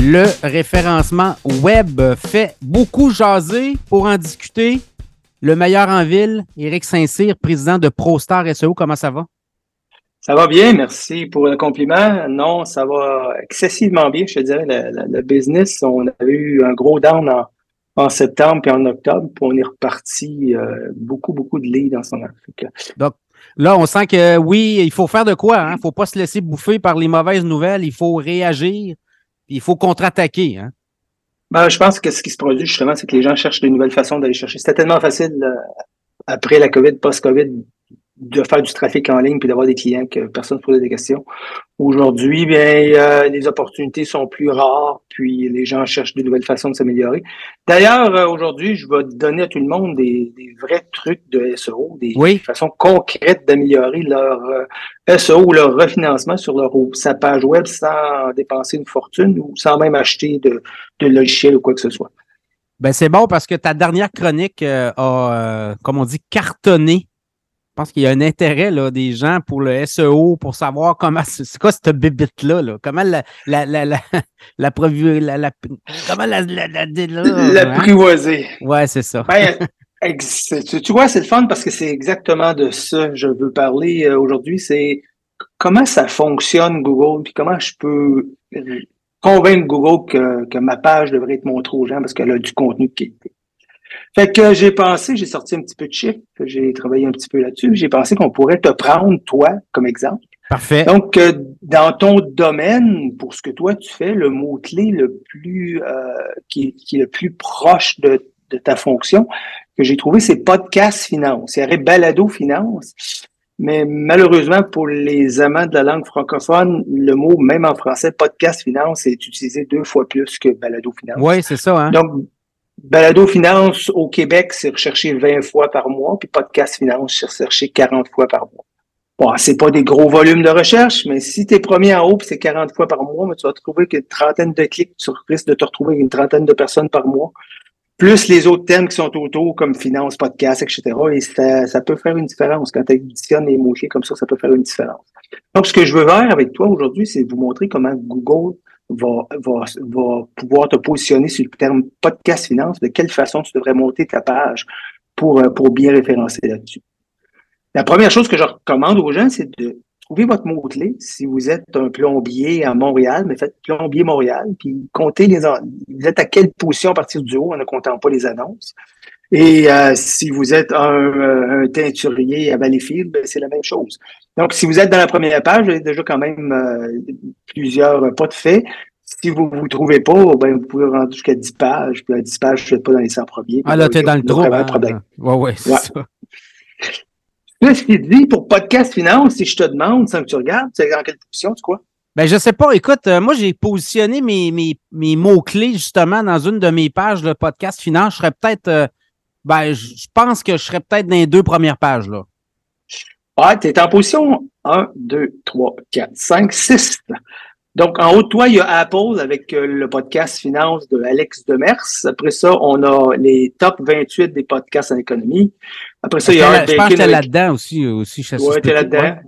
Le référencement web fait beaucoup jaser pour en discuter. Le meilleur en ville, Éric Saint-Cyr, président de ProStar SEO, comment ça va? Ça va bien, merci pour le compliment. Non, ça va excessivement bien, je te dirais. Le, business, on a eu un gros down en, septembre et en octobre, puis on est reparti euh, beaucoup, beaucoup de leads en ce moment. Donc, là, on sent que oui, il faut faire de quoi. Il hein? ne faut pas se laisser bouffer par les mauvaises nouvelles. Il faut réagir il faut contre-attaquer. Hein? Ben, je pense que ce qui se produit justement, c'est que les gens cherchent de nouvelles façons d'aller chercher. C'était tellement facile euh, après la COVID, post-COVID, de faire du trafic en ligne puis d'avoir des clients que personne ne posait des questions. Aujourd'hui, bien, euh, les opportunités sont plus rares, puis les gens cherchent de nouvelles façons de s'améliorer. D'ailleurs, euh, aujourd'hui, je vais donner à tout le monde des, vrais trucs de SEO, des façons concrètes d'améliorer leur euh, SEO ou leur refinancement sur leur sa page web sans dépenser une fortune ou sans même acheter de, de logiciel ou quoi que ce soit. Ben c'est bon parce que ta dernière chronique a, comme on dit, cartonné pense qu'il y a un intérêt là, des gens pour le SEO, pour savoir comment c'est quoi cette bibite-là, là? comment la la la la la, la, la comment la la la, l'apprivoiser. Hein? Ouais, c'est ça. Ben, tu, vois, c'est le fun parce que c'est exactement de ça que je veux parler euh, aujourd'hui. C'est comment ça fonctionne Google, puis comment je peux convaincre Google que, que ma page devrait être montrée aux gens parce qu'elle a du contenu de qualité. Fait que j'ai pensé, j'ai sorti un petit peu de chiffres, j'ai travaillé un petit peu là-dessus. J'ai pensé qu'on pourrait te prendre, toi, comme exemple. Parfait. Donc, euh, dans ton domaine, pour ce que toi tu fais, le mot-clé le plus euh, qui, qui, est le plus proche de, de ta fonction que j'ai trouvé, c'est podcast finance. Il y aurait balado finance. Mais malheureusement, pour les amants de la langue francophone, le mot, même en français, podcast finance, est utilisé deux fois plus que balado finance. Oui, c'est ça. Hein? Donc, Balado Finance au Québec, c'est recherché 20 fois par mois, puis Podcast Finance, c'est recherché 40 fois par mois. Bon, c'est pas des gros volumes de recherche, mais si tu es premier en haut, puis c'est 40 fois par mois, mais tu vas trouver qu'une trentaine de clics, tu risques de te retrouver une trentaine de personnes par mois, plus les autres thèmes qui sont autour, comme finance, podcast, etc. Et ça, ça peut faire une différence. Quand tu additionnes les mots-clés comme ça, ça peut faire une différence. Donc, ce que je veux faire avec toi aujourd'hui, c'est vous montrer comment Google va, va, va pouvoir te positionner sur le terme podcast finance, de quelle façon tu devrais monter ta page pour, euh, pour bien référencer là-dessus. La première chose que je recommande aux gens, c'est de trouver votre mot-clé. Si vous êtes un plombier à Montréal, mais faites plombier Montréal, puis comptez les vous êtes à quelle position à partir du haut en ne comptant pas les annonces. Et euh, si vous êtes un, euh, un teinturier à Valleyfield, ben, c'est la même chose. Donc, si vous êtes dans la première page, vous avez déjà quand même euh, plusieurs pas de fait. Si vous ne vous trouvez pas, ben, vous pouvez rentrer jusqu'à 10 pages. Puis à 10 pages, je ne pas dans les 100 premiers. Ah là, tu es dans le trou. Hein? problème. Ouais, ouais, c'est ça. ce qui dit pour podcast finance, si je te demande, sans que tu regardes, tu es dans quelle position, tu crois? Ben, je sais pas. Écoute, moi, j'ai positionné mes, mes, mes mots-clés justement dans une de mes pages de podcast finance. Je serais peut-être ben, je pense que je serais peut-être dans les deux premières pages, là. Tu es en position 1, 2, 3, 4, 5, 6. Donc, en haut de toi, il y a Apple avec euh, le podcast Finance de Alex Demers. Après ça, on a les top 28 des podcasts en économie. Après ça, il y a Art Bacon. Je pense que t'es là-dedans aussi. aussi ouais, t'es là-dedans.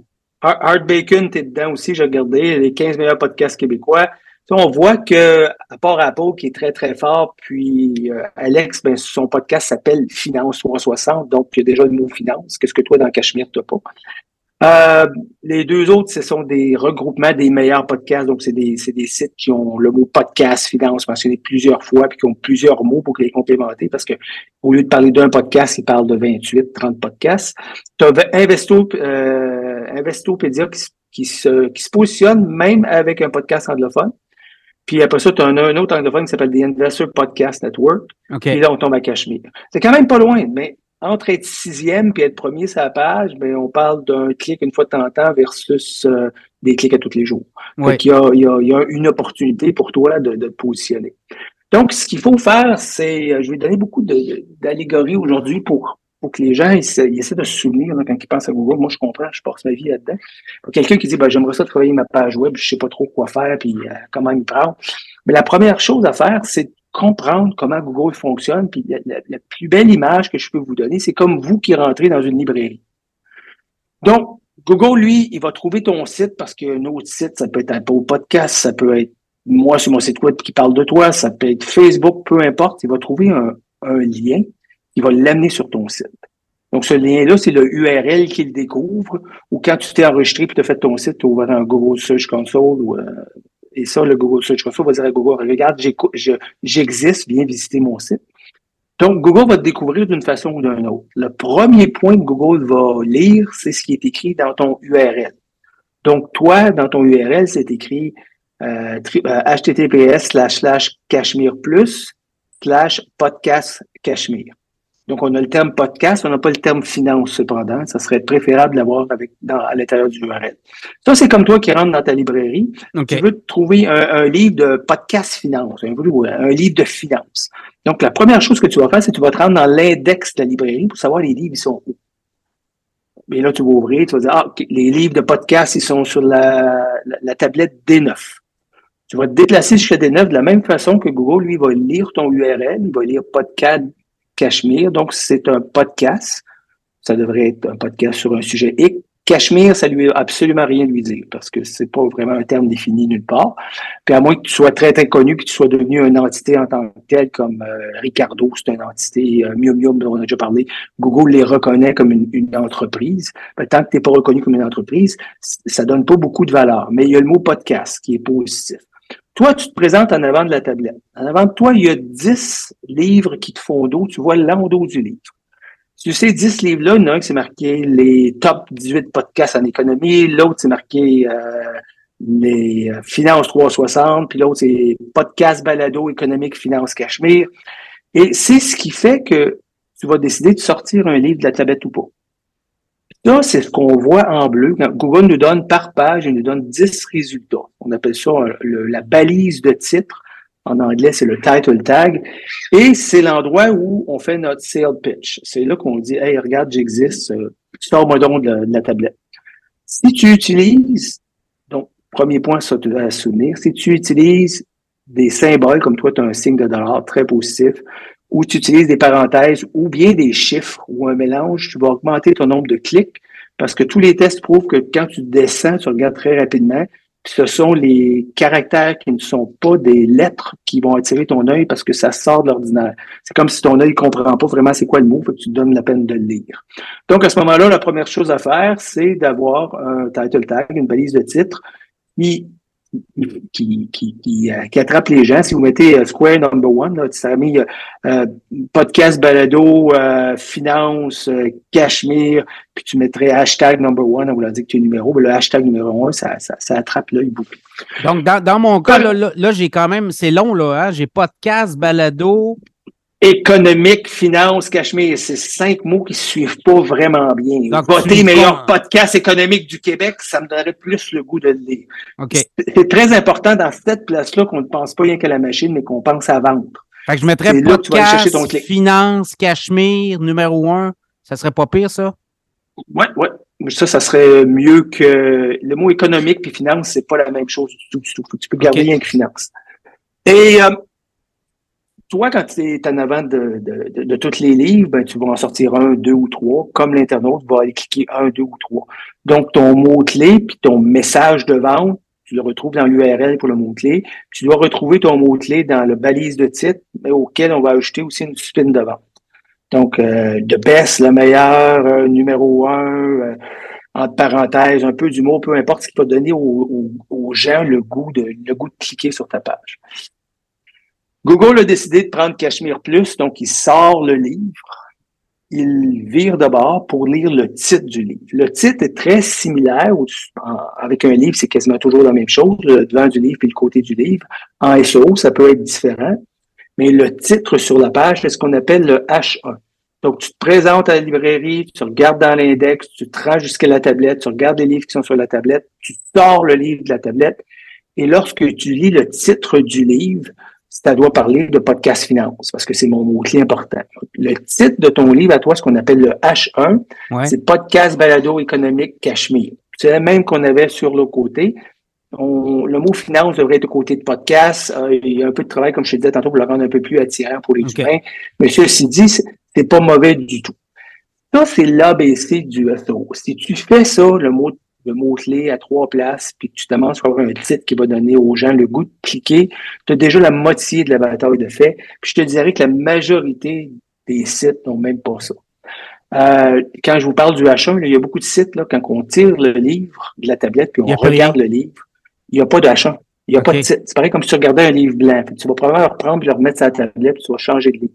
Art Bacon, t'es dedans aussi. J'ai regardé les 15 meilleurs podcasts québécois on voit que, à part Apple, qui est très, très fort, puis euh, Alex, ben, son podcast s'appelle Finance 360, donc il y a déjà le mot finance. Qu'est-ce que toi, dans Cachemire, tu n'as pas? Euh, les deux autres, ce sont des regroupements des meilleurs podcasts. Donc, c'est des, des sites qui ont le mot podcast, finance mentionné plusieurs fois, puis qui ont plusieurs mots pour les complémenter, parce que au lieu de parler d'un podcast, ils parlent de 28, 30 podcasts. Tu as Investo, euh, qui, qui, se, qui se positionne même avec un podcast anglophone. Puis après ça, tu as un, autre anglophone qui s'appelle The Investor Podcast Network. Et là, on tombe à Cachemire. C'est quand même pas loin, mais entre être sixième et être premier sur la page, ben, on parle d'un clic une fois de temps en temps versus euh, des clics à tous les jours. Donc, il y a, il y, a, une opportunité pour toi de, de te positionner. Donc, ce qu'il faut faire, c'est, euh, je vais donner beaucoup d'allégories aujourd'hui pour faut que les gens ils, essaient de se souvenir quand ils pensent à Google. Moi, je comprends, je passe ma vie là-dedans. Quelqu'un qui dit ben, j'aimerais ça travailler ma page web, je sais pas trop quoi faire, puis euh, comment y prendre. Mais la première chose à faire, c'est de comprendre comment Google fonctionne. Puis la, plus belle image que je peux vous donner, c'est comme vous qui rentrez dans une librairie. Donc, Google, lui, il va trouver ton site parce que autre site, ça peut être Apple Podcast, ça peut être moi, sur mon site web qui parle de toi, ça peut être Facebook, peu importe, il va trouver un, un lien qui va l'amener sur ton site. Donc, ce lien-là, c'est le URL qu'il découvre, ou quand tu t'es enregistré puis tu as fait ton site, tu as ouvert un Google Search Console, ou, euh, et ça, le Google Search Console va dire à Google, regarde, j'existe, viens visiter mon site. Donc, Google va te découvrir d'une façon ou d'une autre. Le premier point que Google va lire, c'est ce qui est écrit dans ton URL. Donc, toi, dans ton URL, c'est écrit euh, https euh, slash slash cachemire plus slash podcast cachemire. Donc, on a le terme podcast, on n'a pas le terme finance, cependant. Ça serait préférable d'avoir avec dans, à l'intérieur du URL. Ça, c'est comme toi qui rentres dans ta librairie. Tu veux trouver un, livre de podcast finance, un, un, livre de finance. Donc, la première chose que tu vas faire, c'est que tu vas te rendre dans l'index de la librairie pour savoir les livres, ils sont où. Et là, tu vas ouvrir, tu vas dire, ah, les livres de podcast, ils sont sur la, la, tablette D9. Tu vas te déplacer jusqu'à D9 de la même façon que Google, lui, va lire ton URL, il va lire podcast Cachemire. Donc, c'est un podcast. Ça devrait être un podcast sur un sujet X. Cachemire, ça lui a absolument rien lui dire parce que c'est pas vraiment un terme défini nulle part. Puis à moins que tu sois très très connu que tu sois devenu une entité en tant que telle comme euh, Ricardo, c'est une entité, euh, Mium Mium dont on a déjà parlé. Google les reconnaît comme une, entreprise. tant que tu n'es pas reconnu comme une entreprise, ça donne pas beaucoup de valeur. Mais il y a le mot podcast qui est positif. Toi, tu te présentes en avant de la tablette. En avant de toi, il y a 10 livres qui te font dos. Tu vois l'endos du livre. Tu sais, 10 livres-là, il y en a un qui c'est marqué les top 18 podcasts en économie, l'autre c'est marqué euh, les euh, finances 360, puis l'autre c'est podcast balado économique finance cachemire. Et c'est ce qui fait que tu vas décider de sortir un livre de la tablette ou pas. Ça, c'est ce qu'on voit en bleu. Google nous donne par page, il nous donne 10 résultats. On appelle ça la balise de titre. En anglais, c'est le title tag. Et c'est l'endroit où on fait notre sale pitch. C'est là qu'on dit, hey, regarde, j'existe. Euh, sors-moi donc de, la tablette. Si tu utilises, donc, premier point ça à souvenir, si tu utilises des symboles, comme toi, tu as un signe de dollar très positif, ou tu utilises des parenthèses ou bien des chiffres ou un mélange, tu vas augmenter ton nombre de clics parce que tous les tests prouvent que quand tu descends, tu regardes très rapidement, ce sont les caractères qui ne sont pas des lettres qui vont attirer ton œil parce que ça sort de l'ordinaire. C'est comme si ton œil ne comprend pas vraiment c'est quoi le mot, tu te donnes la peine de le lire. Donc, à ce moment-là, la première chose à faire, c'est d'avoir un title tag, une balise de titre, qui qui, qui, qui, euh, qui, attrape les gens. Si vous mettez euh, Square Number One, là, tu mis euh, podcast balado, finance, Cachemire, puis tu mettrais hashtag number one, on vous l'a dit que tu es numéro, mais le hashtag numéro un, ça, ça, ça attrape l'œil beaucoup. Donc, dans, dans mon cas, là, là, j'ai quand même, c'est long, là, hein? j'ai podcast, balado, économique, finance, Cachemire, c'est cinq mots qui ne suivent pas vraiment bien. Donc, Voter meilleur podcast économique du Québec, ça me donnerait plus le goût de le lire. C'est très important dans cette place-là qu'on ne pense pas rien qu'à la machine, mais qu'on pense à vendre. Fait que je mettrais podcast, ton finance, Cachemire, numéro un. Ça serait pas pire, ça? Oui, oui. Ça, ça serait mieux que le mot économique puis finance, c'est pas la même chose du tout, du tout. Tu peux garder rien que finance. Et euh, toi, quand tu es en avant de, de, de, tous les livres, ben, tu vas en sortir un, deux ou trois, comme l'internaute va aller cliquer un, deux ou trois. Donc, ton mot-clé, puis ton message de vente, tu le retrouves dans l'URL pour le mot-clé. Tu dois retrouver ton mot-clé dans le balise de titre, auquel on va ajouter aussi une spin de vente. Donc, euh, de best, le meilleur, euh, numéro un, euh, entre parenthèses, un peu d'humour, peu importe ce qui va donner aux, aux gens le goût de le goût de cliquer sur ta page. Google a décidé de prendre Cachemire Plus, donc il sort le livre, il vire de bord pour lire le titre du livre. Le titre est très similaire, avec un livre, c'est quasiment toujours la même chose, le devant du livre et le côté du livre. En SEO, ça peut être différent, mais le titre sur la page, c'est ce qu'on appelle le H1. Donc, tu te présentes à la librairie, tu regardes dans l'index, tu te rends jusqu'à la tablette, tu regardes les livres qui sont sur la tablette, tu sors le livre de la tablette, et lorsque tu lis le titre du livre, ça doit parler de podcast finance, parce que c'est mon mot-clé important. Le titre de ton livre à toi, ce qu'on appelle le H1, c'est podcast balado économique Cachemire. C'est le même qu'on avait sur le côté. le mot finance devrait être au côté de podcast. Euh, il y a un peu de travail, comme je te disais tantôt, pour le rendre un peu plus attirant pour les humains. Mais ceci dit, c'est pas mauvais du tout. Ça, c'est l'ABC du SEO. Si tu fais ça, le mot de mots-clés à trois places, puis que tu à avoir un titre qui va donner aux gens le goût de cliquer, tu as déjà la moitié de la bataille de fait. Puis je te dirais que la majorité des sites n'ont même pas ça. Euh, quand je vous parle du H1, il y a beaucoup de sites, là, quand on tire le livre de la tablette puis on regarde le livre, il n'y a pas de H1. Il n'y a pas de titre. C'est pareil comme si tu regardais un livre blanc. tu vas probablement le reprendre et le remettre sur la tablette puis tu vas changer de livre.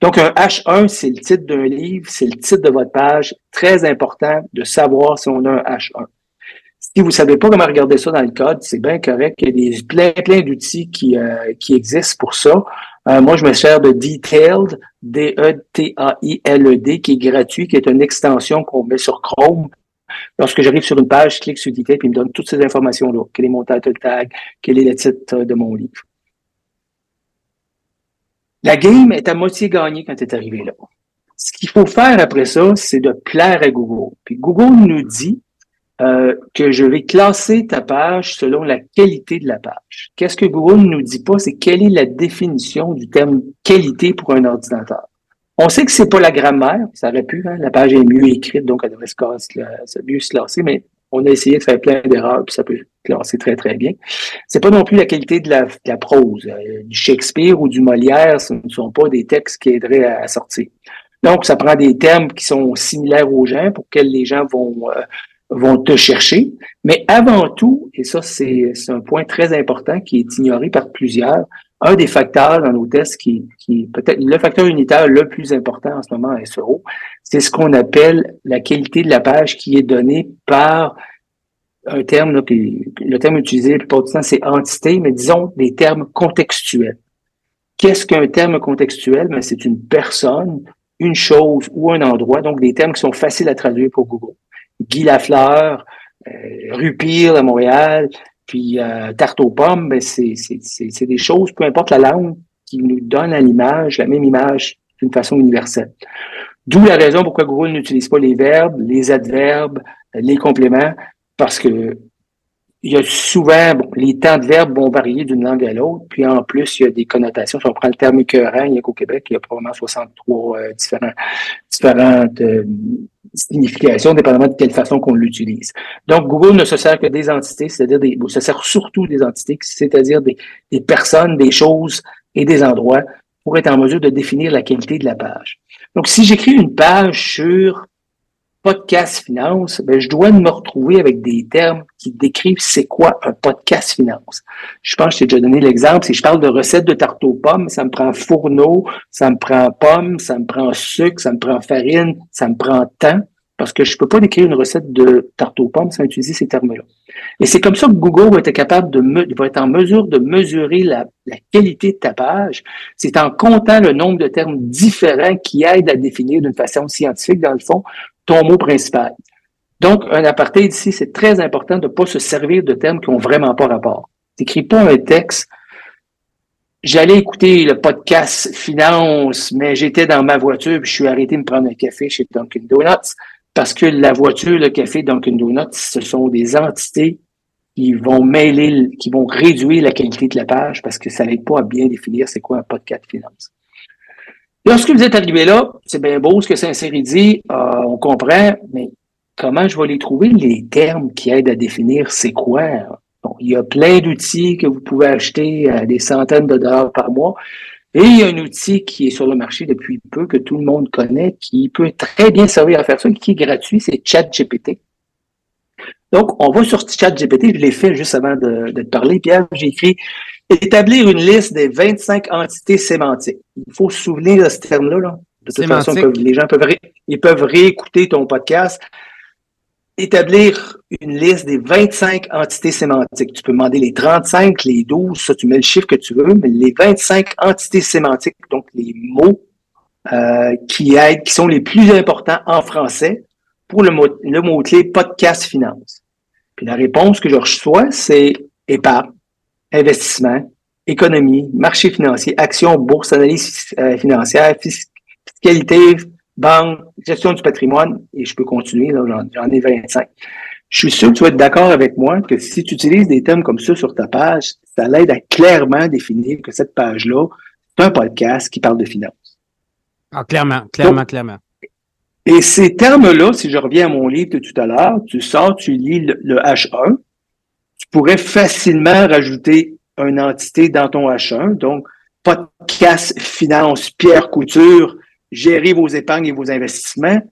Donc, un H1, c'est le titre d'un livre, c'est le titre de votre page. Très important de savoir si on a un H1. Si vous ne savez pas comment regarder ça dans le code, c'est bien correct. Il y a des, plein, plein d'outils qui, euh, qui existent pour ça. Euh, moi, je me sers de Detailed, D-E-T-A-I-L-E-D, e qui est gratuit, qui est une extension qu'on met sur Chrome. Lorsque j'arrive sur une page, je clique sur Detailed, puis il me donne toutes ces informations-là. Quel est mon title tag, quel est le titre de mon livre? La game est à moitié gagnée quand tu es arrivé là. Ce qu'il faut faire après ça, c'est de plaire à Google. Puis Google nous dit euh, que je vais classer ta page selon la qualité de la page. Qu'est-ce que Google ne nous dit pas, c'est quelle est la définition du terme qualité pour un ordinateur? On sait que c'est pas la grammaire, ça aurait pu, hein, la page est mieux écrite, donc elle devrait se mieux se classer, mais on a essayé de faire plein d'erreurs, puis ça peut classer très, très bien. C'est pas non plus la qualité de la, prose. Euh, du Shakespeare ou du Molière, ce ne sont pas des textes qui aideraient à, sortir. Donc, ça prend des termes qui sont similaires aux gens pour lesquels les gens vont euh, vont te chercher. Mais avant tout, et ça, c'est un point très important qui est ignoré par plusieurs, un des facteurs dans nos tests qui, qui peut-être le facteur unitaire le plus important en ce moment à SEO, c'est ce qu'on appelle la qualité de la page qui est donnée par un terme, là, le terme utilisé la plupart du temps, c'est entité, mais disons des termes contextuels. Qu'est-ce qu'un terme contextuel? Ben, c'est une personne, une chose ou un endroit, donc des termes qui sont faciles à traduire pour Google. Guy Lafleur, euh, Rue Pire à Montréal, puis euh, Tarte aux pommes, ben c'est, des choses, peu importe la langue, qui nous donne à l'image, la même image d'une façon universelle. D'où la raison pourquoi Google n'utilise pas les verbes, les adverbes, les compléments, parce que il y a souvent, bon, les temps de verbes vont varier d'une langue à l'autre, puis en plus, il y a des connotations. Si on prend le terme écœurant, il y a qu'au Québec, il y a probablement 63 euh, différents, différentes euh, significations, dépendamment de quelle façon qu'on l'utilise. Donc, Google ne se sert que des entités, c'est-à-dire des, se sert surtout des entités, c'est-à-dire des personnes, des choses et des endroits pour être en mesure de définir la qualité de la page. Donc, si j'écris une page sur podcast finance, ben, je dois me retrouver avec des termes qui décrivent c'est quoi un podcast finance. Je pense que je t'ai déjà donné l'exemple. Si je parle de recettes de tarte aux pommes, ça me prend fourneau, ça me prend pommes, ça me prend sucre, ça me prend farine, ça me prend temps, parce que je peux pas décrire une recette de tarte aux pommes sans utiliser ces termes-là. Et c'est comme ça que Google va être capable de me, va être en mesure de mesurer la, la qualité de ta page. C'est en comptant le nombre de termes différents qui aident à définir d'une façon scientifique, dans le fond, mot principal. Donc, un aparté ici, c'est très important de ne pas se servir de termes qui n'ont vraiment pas rapport. T'écris pas un texte. J'allais écouter le podcast finance, mais j'étais dans ma voiture, puis je suis arrêté de me prendre un café chez Dunkin' Donuts, parce que la voiture, le café Dunkin' Donuts, ce sont des entités qui vont mêler, qui vont réduire la qualité de la page parce que ça n'aide pas à bien définir c'est quoi un podcast finance. Lorsque vous êtes arrivé là, c'est bien beau ce que Saint-Cyr dit, euh, on comprend, mais comment je vais les trouver, les termes qui aident à définir c'est quoi? Bon, il y a plein d'outils que vous pouvez acheter à des centaines de dollars par mois. Et il y a un outil qui est sur le marché depuis peu, que tout le monde connaît, qui peut très bien servir à faire ça, qui est gratuit, c'est ChatGPT. Donc, on va sur ChatGPT, je l'ai fait juste avant de, de te parler. Pierre, j'ai écrit établir une liste des 25 entités sémantiques. Il faut se souvenir de ce terme-là. De toute façon, les gens peuvent, ils peuvent réécouter ton podcast. Établir une liste des 25 entités sémantiques. Tu peux demander les 35, les 12, ça, tu mets le chiffre que tu veux, mais les 25 entités sémantiques, donc les mots euh, qui aident, qui sont les plus importants en français pour le, mot, le mot-clé podcast finance. Puis la réponse que je reçois, c'est épargne, investissement, économie, marché financier, action, bourse, analyse euh, financière, fiscalité, banque, gestion du patrimoine, et je peux continuer, j'en ai 25. Je suis sûr que tu vas être d'accord avec moi que si tu utilises des thèmes comme ça sur ta page, ça l'aide à clairement définir que cette page-là, c'est un podcast qui parle de finances. Ah, clairement, clairement, clairement. Et ces termes-là, si je reviens à mon livre de tout à l'heure, tu sors, tu lis le, H1, tu pourrais facilement rajouter une entité dans ton H1. Donc, podcast, finance, Pierre Couture, gérer vos épargnes et vos investissements.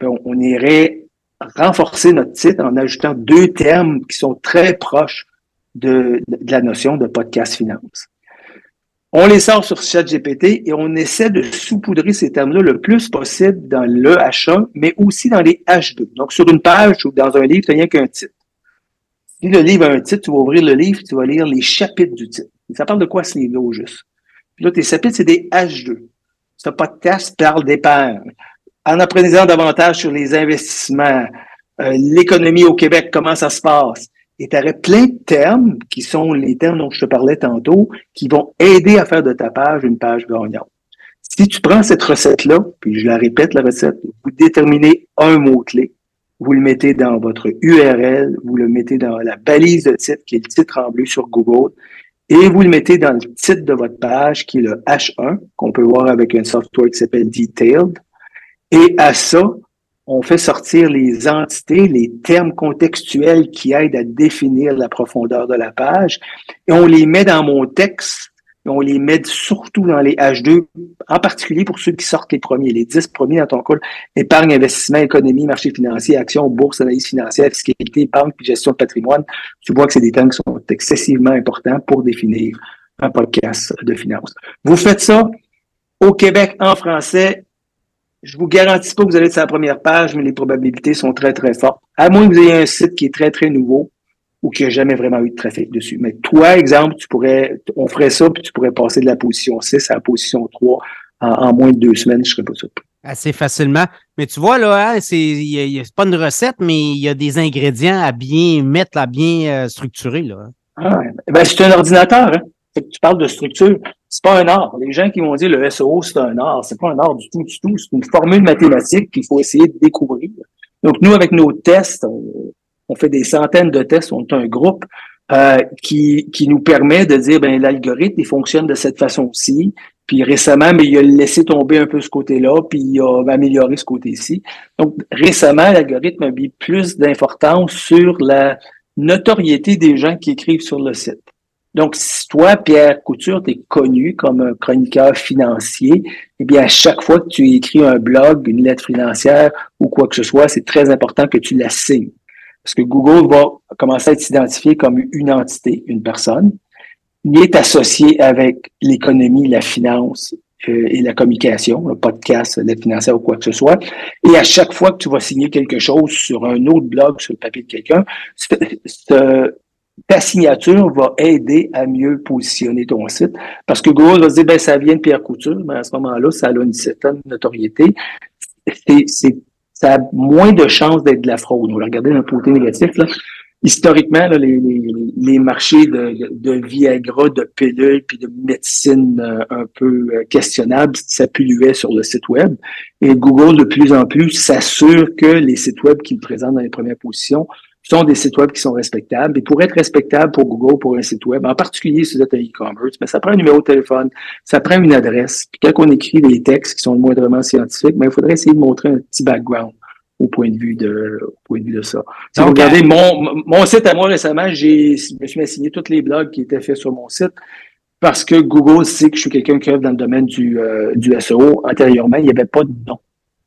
Ben, on irait renforcer notre titre en ajoutant deux termes qui sont très proches de, de la notion de podcast finance. On les sort sur ChatGPT et on essaie de saupoudrer ces termes-là le plus possible dans le H1, mais aussi dans les H2. Donc, sur une page ou dans un livre, tu n'as rien qu'un titre. Si le livre a un titre, tu vas ouvrir le livre, tu vas lire les chapitres du titre. Ça parle de quoi ce livre-là au juste? Puis là, tes chapitres, c'est des H2. Ce podcast parle d'épargne. En apprenant davantage sur les investissements, euh, l'économie au Québec, comment ça se passe, et tu aurais plein de termes qui sont les termes dont je te parlais tantôt, qui vont aider à faire de ta page une page gagnante. Si tu prends cette recette-là, puis je la répète, la recette, vous déterminez un mot-clé, vous le mettez dans votre URL, vous le mettez dans la balise de titre, qui est le titre en bleu sur Google, et vous le mettez dans le titre de votre page, qui est le H1, qu'on peut voir avec un software qui s'appelle Detailed. Et à ça, on fait sortir les entités, les termes contextuels qui aident à définir la profondeur de la page, et on les met dans mon texte, on les met surtout dans les H2, en particulier pour ceux qui sortent les premiers, les 10 premiers dans ton call, épargne, investissement, économie, marché financier, action, bourse, analyse financière, fiscalité, banque, puis gestion de patrimoine. Tu vois que c'est des termes qui sont excessivement importants pour définir un podcast de finance. Vous faites ça au Québec en français, je vous garantis pas que vous allez être sur la première page, mais les probabilités sont très, très fortes. À moins que vous ayez un site qui est très, très nouveau ou qui n'a jamais vraiment eu de trafic dessus. Mais toi, exemple, tu pourrais, on ferait ça, puis tu pourrais passer de la position 6 à la position 3 en, moins de deux semaines, je serais pas surpris. Assez facilement. Mais tu vois, là, hein, c'est pas une recette, mais il y a des ingrédients à bien mettre, à bien euh, structurer. Là. Ah, ben, c'est un ordinateur. Hein? Tu parles de structure c'est pas un art. Les gens qui vont dire le SEO, c'est un art. C'est pas un art du tout, du tout. C'est une formule mathématique qu'il faut essayer de découvrir. Donc, nous, avec nos tests, on, fait des centaines de tests. On est un groupe euh, qui, qui nous permet de dire, ben l'algorithme, il fonctionne de cette façon-ci. Puis récemment, mais il a laissé tomber un peu ce côté-là, puis il a amélioré ce côté-ci. Donc, récemment, l'algorithme a mis plus d'importance sur la notoriété des gens qui écrivent sur le site. Donc, si toi, Pierre Couture, tu es connu comme un chroniqueur financier, eh bien, à chaque fois que tu écris un blog, une lettre financière ou quoi que ce soit, c'est très important que tu la signes. Parce que Google va commencer à s'identifier comme une entité, une personne. Il est associé avec l'économie, la finance euh, et la communication, le podcast, lettre financière ou quoi que ce soit. Et à chaque fois que tu vas signer quelque chose sur un autre blog, sur le papier de quelqu'un, ta signature va aider à mieux positionner ton site. Parce que Google va se dire, ben, ça vient de Pierre Couture, mais à ce moment-là, ça a une certaine notoriété. C'est, ça a moins de chances d'être de la fraude. On va regarder d'un côté négatif. Là. Historiquement, là, les, les, les, marchés de, de, Viagra, de pilules, puis de médecine euh, un peu euh, questionnables, ça polluait sur le site web. Et Google, de plus en plus, s'assure que les sites web qu'il présente dans les premières positions sont des sites web qui sont respectables. Et pour être respectable pour Google, pour un site web, en particulier si vous êtes un e-commerce, mais ça prend un numéro de téléphone, ça prend une adresse. Puis quand on écrit des textes qui sont moindrement scientifiques, mais il faudrait essayer de montrer un petit background au point de vue de, au point de vue de ça. Si vous regardez mon, mon site à moi récemment, j'ai, je me suis assigné tous les blogs qui étaient faits sur mon site parce que Google sait que je suis quelqu'un qui œuvre dans le domaine du, euh, du SEO. Antérieurement, il n'y avait pas de nom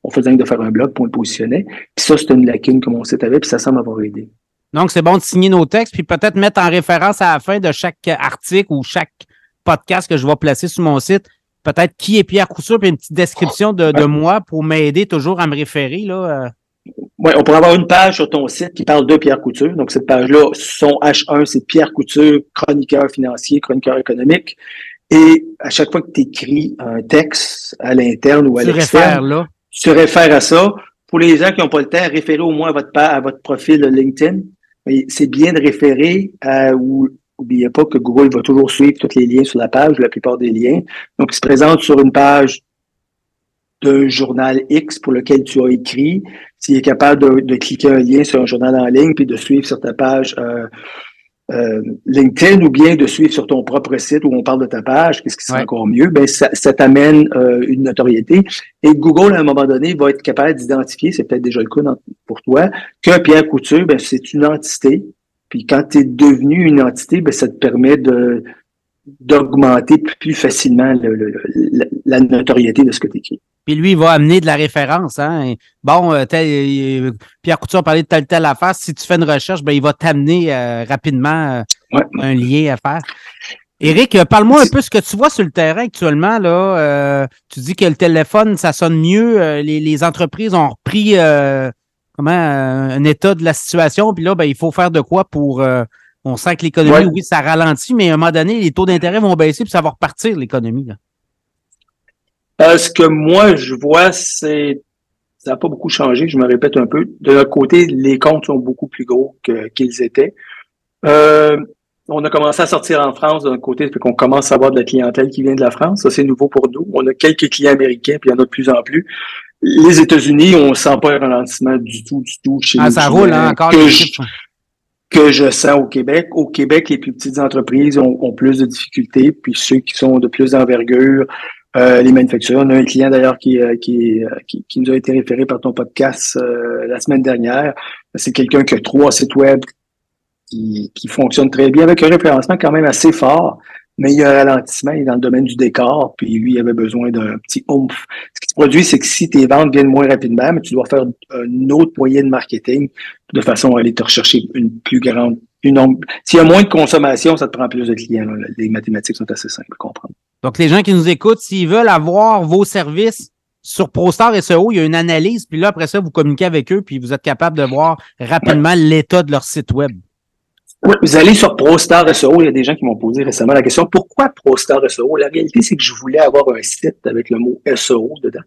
on faisait de faire un blog pour le positionner. Puis ça, c'est une lacune que mon site avait, puis ça semble avoir aidé. Donc, c'est bon de signer nos textes, puis peut-être mettre en référence à la fin de chaque article ou chaque podcast que je vais placer sur mon site, peut-être qui est Pierre Couture, puis une petite description de, moi pour m'aider toujours à me référer. Là. Euh. Oui, on pourrait avoir une page sur ton site qui parle de Pierre Couture. Donc, cette page-là, son H1, c'est Pierre Couture, chroniqueur financier, chroniqueur économique. Et à chaque fois que tu écris un texte à l'interne ou à l'externe, tu réfères à ça. Pour les gens qui n'ont pas le temps, référez au moins à votre, à votre profil LinkedIn. C'est bien de référer à, ou n'oubliez pas que Google va toujours suivre tous les liens sur la page, la plupart des liens. Donc, il se présente sur une page d'un journal X pour lequel tu as écrit. S'il est capable de, cliquer un lien sur un journal en ligne puis de suivre sur ta page euh, euh, LinkedIn ou bien de suivre sur ton propre site où on parle de ta page, qu'est-ce qui serait encore mieux, ben ça, t'amène euh, une notoriété. Et Google, à un moment donné, va être capable d'identifier, c'est peut-être déjà le cas pour toi, que Pierre Couture, ben, c'est une entité. Puis quand tu es devenu une entité, ben, ça te permet de d'augmenter plus facilement la notoriété de ce que tu écris. Puis lui, il va amener de la référence. Hein? Bon, euh, euh, Pierre Couture a parlé de telle telle affaire. Si tu fais une recherche, ben, il va t'amener euh, rapidement un lien à faire. Éric, parle-moi un peu ce que tu vois sur le terrain actuellement. Là, tu dis que le téléphone, ça sonne mieux. Les, entreprises ont repris comment un état de la situation. Puis là, ben, il faut faire de quoi pour. On sent que l'économie, oui, ça ralentit, mais à un moment donné, les taux d'intérêt vont baisser, puis ça va repartir l'économie. Euh, ce que moi, je vois, c'est ça n'a pas beaucoup changé, je me répète un peu. De notre côté, les comptes sont beaucoup plus gros qu'ils étaient. Euh, on a commencé à sortir en France de notre côté, fait qu'on commence à avoir de la clientèle qui vient de la France. Ça, c'est nouveau pour nous. On a quelques clients américains, puis il y en a de plus en plus. Les États-Unis, on sent pas un ralentissement du tout, du tout chez ah, Ça roule hein, encore. Que je, que je sens au Québec. Au Québec, les plus petites entreprises ont, ont plus de difficultés, puis ceux qui sont de plus d'envergure euh, les manufacturiers. On a un client d'ailleurs qui, euh, qui, euh, qui, qui, nous a été référé par ton podcast la semaine dernière. C'est quelqu'un qui a trois sites web qui, qui fonctionnent très bien avec un référencement quand même assez fort. Mais il y a un ralentissement, il est dans le domaine du décor, puis lui, il avait besoin d'un petit oomph. Ce qui se produit, c'est que si tes ventes viennent moins rapidement, mais tu dois faire un autre moyen de marketing de façon à aller te rechercher une plus grande s'il y a moins de consommation, ça te prend plus de clients. Les mathématiques sont assez simples à comprendre. Donc, les gens qui nous écoutent, s'ils veulent avoir vos services sur ProStar SEO, il y a une analyse, puis là, après ça, vous communiquez avec eux, puis vous êtes capable de voir rapidement l'état de leur site web. Oui, vous allez sur ProStar SEO, il y a des gens qui m'ont posé récemment la question pourquoi ProStar SEO La réalité, c'est que je voulais avoir un site avec le mot SEO dedans.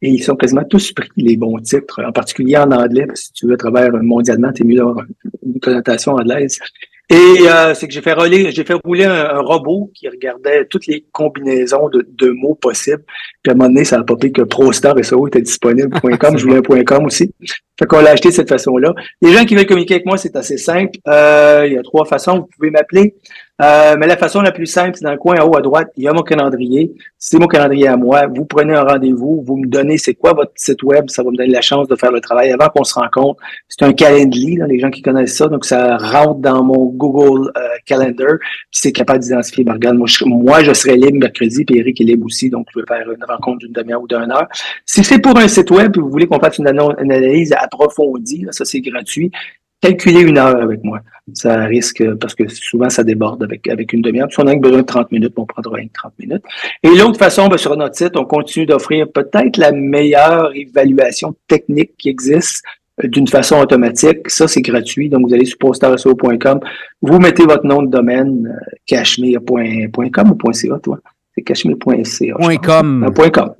Et ils sont quasiment tous pris les bons titres, en particulier en anglais, parce que si tu veux travailler mondialement, tu es mieux d'avoir une connotation anglaise. Et euh, c'est que j'ai fait rouler, j'ai fait rouler un, robot qui regardait toutes les combinaisons de, de, mots possibles. Puis à un moment donné, ça a popé que ProStar et SEO était disponible. .com, je voulais un .com aussi. Fait qu'on l'a acheté de cette façon-là. Les gens qui veulent communiquer avec moi, c'est assez simple. Euh, il y a trois façons. Vous pouvez m'appeler. Euh, mais la façon la plus simple, c'est dans le coin en haut à droite, il y a mon calendrier. C'est mon calendrier à moi. Vous prenez un rendez-vous, vous me donnez c'est quoi votre site web, ça va me donner la chance de faire le travail avant qu'on se rencontre. C'est un calendrier, là, les gens qui connaissent ça, donc ça rentre dans mon Google euh, Calendar, puis c'est capable d'identifier, ben, regarde, moi je, moi je serai libre mercredi, puis Eric est libre aussi, donc je vais faire une rencontre d'une demi-heure ou d'une heure. Si c'est pour un site web, vous voulez qu'on fasse une, analyse approfondie, ça c'est gratuit, calculez une heure avec moi. Ça risque, parce que souvent, ça déborde avec, avec une demi-heure. Si on a besoin de 30 minutes, on prendra 30 minutes. Et l'autre façon, ben, sur notre site, on continue d'offrir peut-être la meilleure évaluation technique qui existe euh, d'une façon automatique. Ça, c'est gratuit. Donc, vous allez sur postaresso.com, vous mettez votre nom de domaine, euh, cachemire.com ou .ca, toi? C'est cachemire.ca. .com. Euh, .com.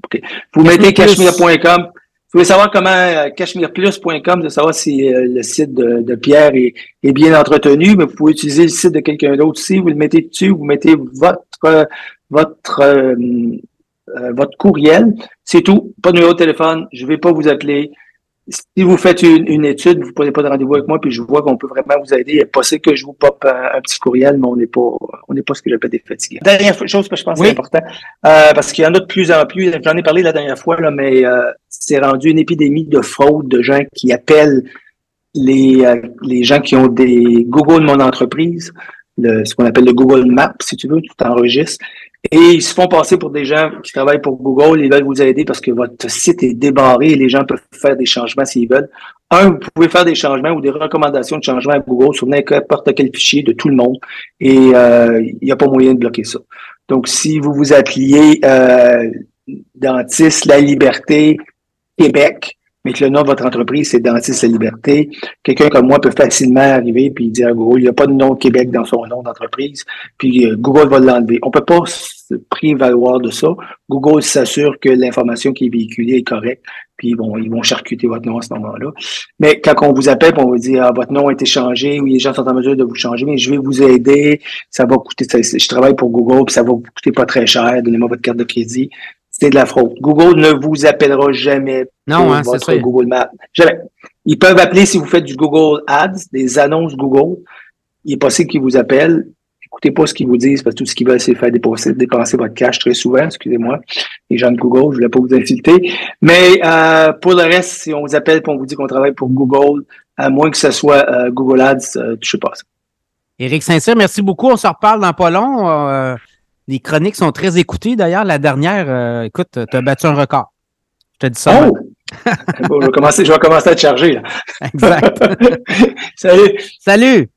Vous mettez cachemire.com, vous voulez savoir comment euh, cachemireplus.com, de savoir si euh, le site de, Pierre est, bien entretenu, mais vous pouvez utiliser le site de quelqu'un d'autre aussi. Vous le mettez dessus, vous mettez votre votre euh, votre courriel. C'est tout. Pas de numéro de téléphone. Je vais pas vous appeler si vous faites une, étude, vous prenez pas de rendez-vous avec moi, puis je vois qu'on peut vraiment vous aider. Il est possible que je vous pop un, petit courriel, mais on n'est pas, on n'est pas ce que j'appelle des fatigués. Dernière chose que je pense est important, euh, parce qu'il y en a de plus en plus. J'en ai parlé la dernière fois, là, mais euh, c'est rendu une épidémie de fraude de gens qui appellent les, euh, les gens qui ont des Google Mon Entreprise, le, ce qu'on appelle le Google Map, si tu veux, tu t'enregistres. Et ils se font passer pour des gens qui travaillent pour Google, ils veulent vous aider parce que votre site est débarré et les gens peuvent faire des changements s'ils veulent. Un, vous pouvez faire des changements ou des recommandations de changement à Google sur n'importe quel fichier de tout le monde et euh, il n'y a pas moyen de bloquer ça. Donc, si vous vous appeliez euh, Dentiste La Liberté Québec, mais que le nom de votre entreprise, c'est Dentiste La Liberté, quelqu'un comme moi peut facilement arriver puis dire à Google, il n'y a pas de nom Québec dans son nom d'entreprise, puis euh, Google va l'enlever. On peut pas se prévaloir de ça. Google s'assure que l'information qui est véhiculée est correcte, puis bon, ils vont charcuter votre nom à ce moment-là. Mais quand on vous appelle, on vous dit ah, votre nom a été changé, ou les gens sont en mesure de vous changer, mais je vais vous aider, ça va coûter, je travaille pour Google, puis ça va vous coûter pas très cher, donnez-moi votre carte de crédit c'est de la fraude. Google ne vous appellera jamais non, hein, votre Google Maps. Jamais. Ils peuvent appeler si vous faites du Google Ads, des annonces Google. il est possible qu'ils vous appellent. Écoutez pas ce qu'ils vous disent, parce que tout ce qu'ils veulent, c'est faire dépenser, dépenser votre cash très souvent, excusez-moi. Les gens de Google, je ne voulais pas vous insulter. Mais euh, pour le reste, si on vous appelle et on vous dit qu'on travaille pour Google, à moins que ce soit euh, Google Ads, euh, sais pas. Éric Saint-Cyr, merci beaucoup. On se reparle dans pas long. Euh, les chroniques sont très écoutées. D'ailleurs, la dernière, euh, écoute, tu as battu un record. Je te dis ça. Oh! bon, je, vais commencer, je vais commencer à te charger. Là. Exact. Salut. Salut.